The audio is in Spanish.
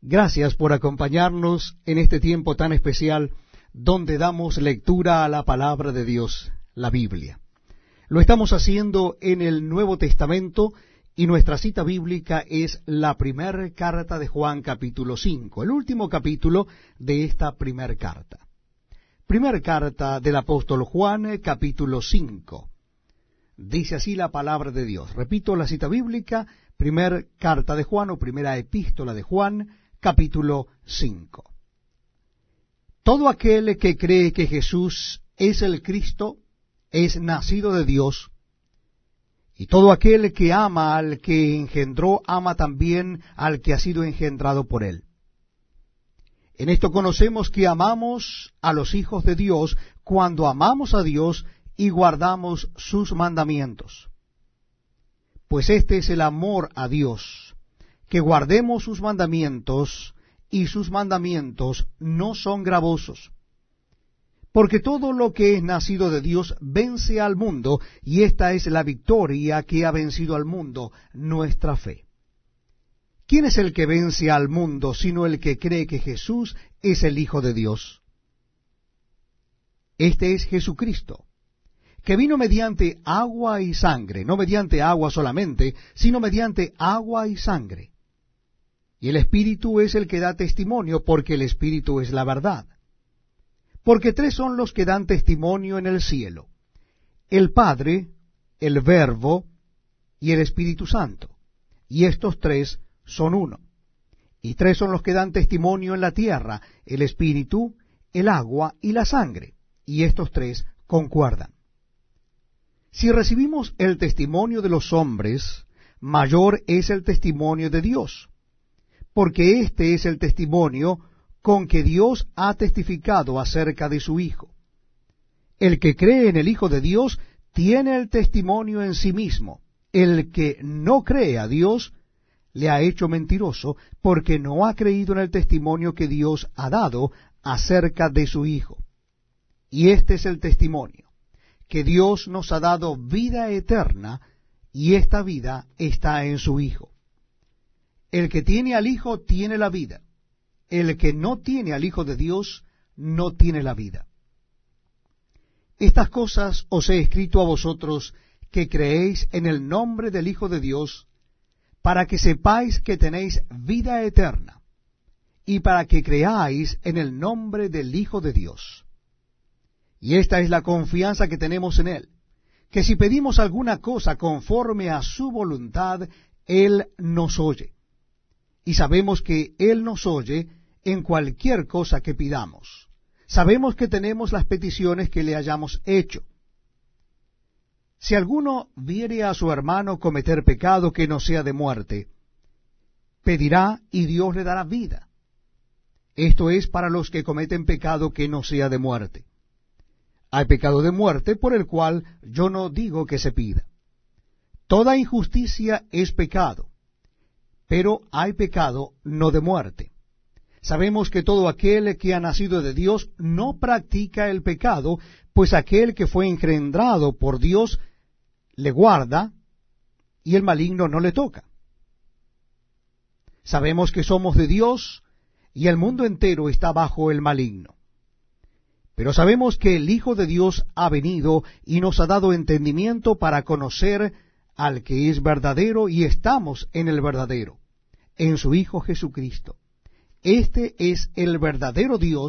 Gracias por acompañarnos en este tiempo tan especial donde damos lectura a la palabra de Dios, la Biblia. Lo estamos haciendo en el Nuevo Testamento y nuestra cita bíblica es la primera carta de Juan capítulo 5, el último capítulo de esta primera carta. Primera carta del apóstol Juan capítulo 5. Dice así la palabra de Dios. Repito la cita bíblica, primera carta de Juan o primera epístola de Juan capítulo 5. Todo aquel que cree que Jesús es el Cristo es nacido de Dios, y todo aquel que ama al que engendró ama también al que ha sido engendrado por él. En esto conocemos que amamos a los hijos de Dios cuando amamos a Dios y guardamos sus mandamientos. Pues este es el amor a Dios que guardemos sus mandamientos, y sus mandamientos no son gravosos. Porque todo lo que es nacido de Dios vence al mundo, y esta es la victoria que ha vencido al mundo, nuestra fe. ¿Quién es el que vence al mundo sino el que cree que Jesús es el Hijo de Dios? Este es Jesucristo, que vino mediante agua y sangre, no mediante agua solamente, sino mediante agua y sangre y el Espíritu es el que da testimonio, porque el Espíritu es la verdad. Porque tres son los que dan testimonio en el cielo, el Padre, el Verbo y el Espíritu Santo. Y estos tres son uno. Y tres son los que dan testimonio en la tierra, el Espíritu, el agua y la sangre. Y estos tres concuerdan. Si recibimos el testimonio de los hombres, mayor es el testimonio de Dios porque este es el testimonio con que Dios ha testificado acerca de su Hijo. El que cree en el Hijo de Dios tiene el testimonio en sí mismo. El que no cree a Dios le ha hecho mentiroso porque no ha creído en el testimonio que Dios ha dado acerca de su Hijo. Y este es el testimonio, que Dios nos ha dado vida eterna y esta vida está en su Hijo. El que tiene al Hijo tiene la vida. El que no tiene al Hijo de Dios no tiene la vida. Estas cosas os he escrito a vosotros que creéis en el nombre del Hijo de Dios, para que sepáis que tenéis vida eterna, y para que creáis en el nombre del Hijo de Dios. Y esta es la confianza que tenemos en Él, que si pedimos alguna cosa conforme a su voluntad, Él nos oye y sabemos que Él nos oye en cualquier cosa que pidamos. Sabemos que tenemos las peticiones que le hayamos hecho. Si alguno viere a su hermano cometer pecado que no sea de muerte, pedirá y Dios le dará vida. Esto es para los que cometen pecado que no sea de muerte. Hay pecado de muerte por el cual yo no digo que se pida. Toda injusticia es pecado pero hay pecado no de muerte. Sabemos que todo aquel que ha nacido de Dios no practica el pecado, pues aquel que fue engendrado por Dios le guarda y el maligno no le toca. Sabemos que somos de Dios y el mundo entero está bajo el maligno. Pero sabemos que el Hijo de Dios ha venido y nos ha dado entendimiento para conocer al que es verdadero y estamos en el verdadero, en su Hijo Jesucristo. Este es el verdadero Dios